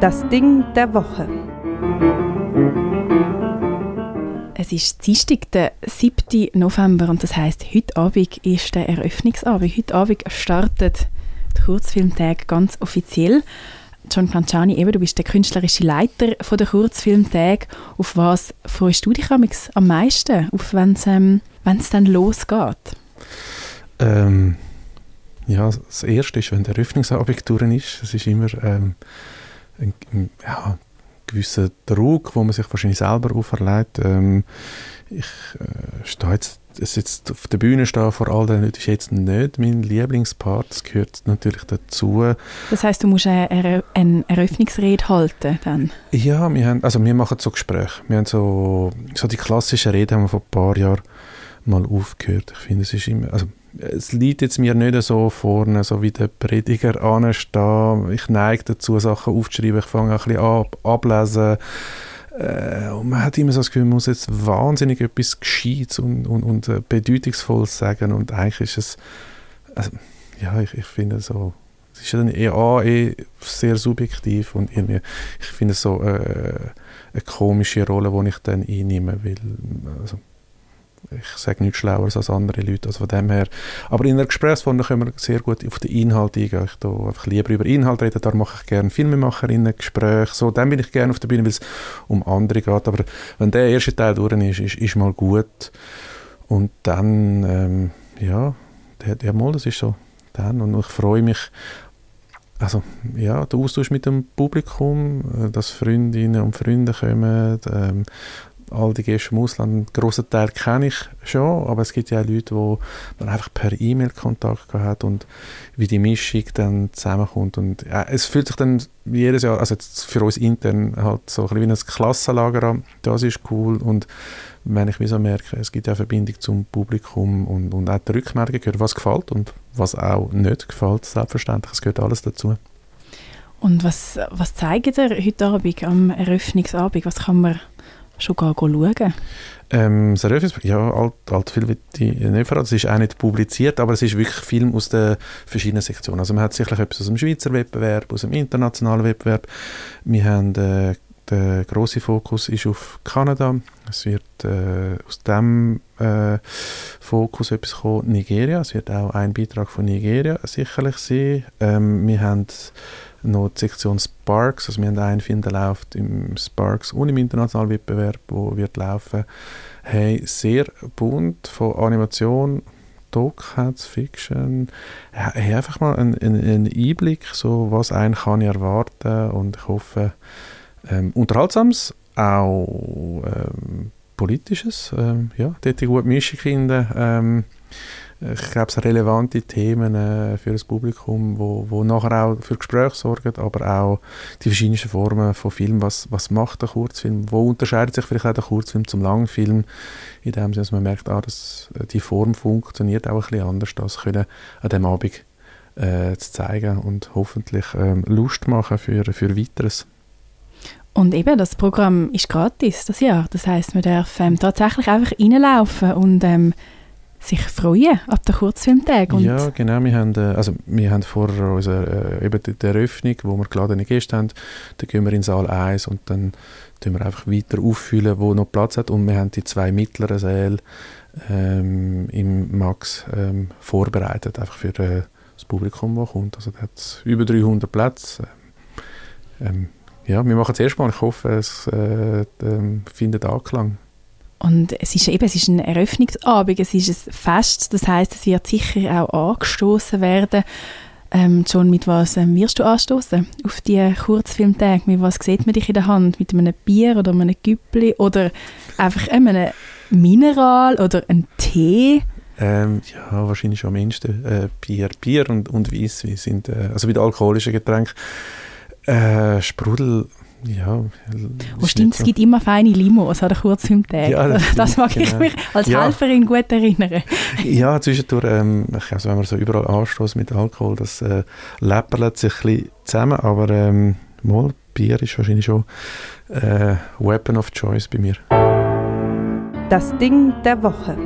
Das Ding der Woche. Es ist Dienstag, der 7. November und das heißt, heute Abend ist der Eröffnungsabend. Heute Abend startet der Kurzfilmtag ganz offiziell. John Planciani, eben, du bist der künstlerische Leiter von der Kurzfilmtag. Auf was freust du dich am meisten, auf wenn es ähm, dann losgeht? Ähm, ja, das Erste ist, wenn der Eröffnungsabend durch ist. Es ist immer ähm, ein, ja, gewisser Druck, wo man sich wahrscheinlich selber auferlegt. Ähm, ich äh, stehe jetzt, jetzt auf der Bühne stehen vor all den Leuten, ist jetzt nicht mein Lieblingspart. Das gehört natürlich dazu. Das heißt, du musst eine, eine Eröffnungsrede halten dann? Ja, wir, haben, also wir machen so Gespräche. Wir haben so, so die klassischen Reden haben wir vor ein paar Jahren mal aufgehört. Ich finde, es ist immer, also es liegt jetzt mir nicht so vorne, so wie der Prediger anstehen. Ich neige dazu, Sachen aufzuschreiben. Ich fange auch ein bisschen an, ablesen. Äh, und man hat immer so das Gefühl, man muss jetzt wahnsinnig etwas Gescheites und, und, und äh, Bedeutungsvolles sagen. Und eigentlich ist es, also, ja, ich, ich finde so, es ist dann eher eh sehr subjektiv und irgendwie, ich finde es so äh, eine komische Rolle, die ich dann einnehme, weil, also, ich sage nichts schlauer als andere Leute, also von dem her. Aber in einer Gesprächsform können wir sehr gut auf den Inhalt eingehen. Ich da einfach lieber über Inhalt reden, da mache ich gerne Filmemacherinnen, Gespräche, so, dann bin ich gerne auf der Bühne, weil es um andere geht. Aber wenn der erste Teil durch ist, ist, ist mal gut. Und dann, ähm, ja, der, der mal, das ist so. Dann, und ich freue mich, also ja, der Austausch mit dem Publikum, äh, dass Freundinnen und Freunde kommen, ähm, all die Gäste im Ausland, einen grossen Teil kenne ich schon, aber es gibt ja auch Leute, wo man einfach per E-Mail Kontakt hat und wie die Mischung dann zusammenkommt und ja, es fühlt sich dann jedes Jahr, also für uns intern halt so ein bisschen wie ein Klassenlager an, das ist cool und wenn ich wie so merke, es gibt ja Verbindung zum Publikum und, und auch die Rückmeldung gehört, was gefällt und was auch nicht gefällt, selbstverständlich, es gehört alles dazu. Und was, was zeigt ihr heute Abend am Eröffnungsabend? Was kann man schon schauen? Ähm, Eröffnungs ja, alt, alt viel wird ich nicht verraten. Es ist auch nicht publiziert, aber es ist wirklich Film aus den verschiedenen Sektionen. Also man hat sicherlich etwas aus dem Schweizer Wettbewerb, aus dem internationalen Wettbewerb. Wir haben äh, der große Fokus ist auf Kanada. Es wird äh, aus dem äh, Fokus etwas kommen, Nigeria. Es wird auch ein Beitrag von Nigeria sicherlich sein. Ähm, wir haben noch die Sektion Sparks, also wir haben einen Film, der läuft im Sparks und im internationalen Wettbewerb, wo wird laufen, hey, sehr bunt von Animation, Doc, Fiction, hey, einfach mal einen, einen, Einblick, so was einen kann erwarten und ich hoffe, ähm, unterhaltsames, auch ähm, politisches, ähm, ja, dort eine gute Mischung finden, ähm, ich glaube, es relevante Themen äh, für das Publikum, wo, wo nachher auch für Gespräche sorgen, aber auch die verschiedensten Formen von Film. Was, was macht der Kurzfilm? Wo unterscheidet sich vielleicht auch der Kurzfilm zum Langfilm? In dem Sinne, dass man merkt, ah, dass äh, die Form funktioniert auch ein bisschen anders, das können an dem Abend äh, zu zeigen und hoffentlich ähm, Lust machen für, für Weiteres. Und eben, das Programm ist gratis das Jahr. Das heißt, man darf ähm, tatsächlich einfach reinlaufen und ähm, sich freuen ab der Kurzfilmtag. ja, genau. Wir haben, äh, also wir haben vor unserer äh, eben die Eröffnung, wo wir geladene Gäste haben, dann gehen wir in Saal 1 und dann tun wir einfach weiter auffüllen, wo noch Platz hat. Und wir haben die zwei mittleren Säle ähm, im Max ähm, vorbereitet, einfach für äh, das Publikum, das kommt. Also da hat es über 300 Plätze. Ähm, ja, wir machen es erstmal. Ich hoffe, es äh, ähm, findet Anklang. Und es ist eben, es ist ein Eröffnungsabend, es ist ein Fest, das heißt, es wird sicher auch angestoßen werden. Ähm, John, mit was ähm, wirst du anstoßen auf die Kurzfilmtage? Mit was sieht man dich in der Hand? Mit einem Bier oder einem Güppli oder einfach einem Mineral oder einem Tee? Ähm, ja, wahrscheinlich am ehesten äh, Bier. Bier und, und Weisswein sind, äh, also mit alkoholischen Getränken. Äh, Sprudel ja. Und stimmt, so. es gibt immer feine Limos an der Kurzfilmtag. Ja, das, das mag genau. ich mich als ja. Helferin gut erinnern. Ja, zwischendurch, ähm, also wenn man so überall anstoßt mit Alkohol, das äh, läpperlet sich ein bisschen zusammen, aber ähm, mal, Bier ist wahrscheinlich schon äh, Weapon of Choice bei mir. Das Ding der Woche.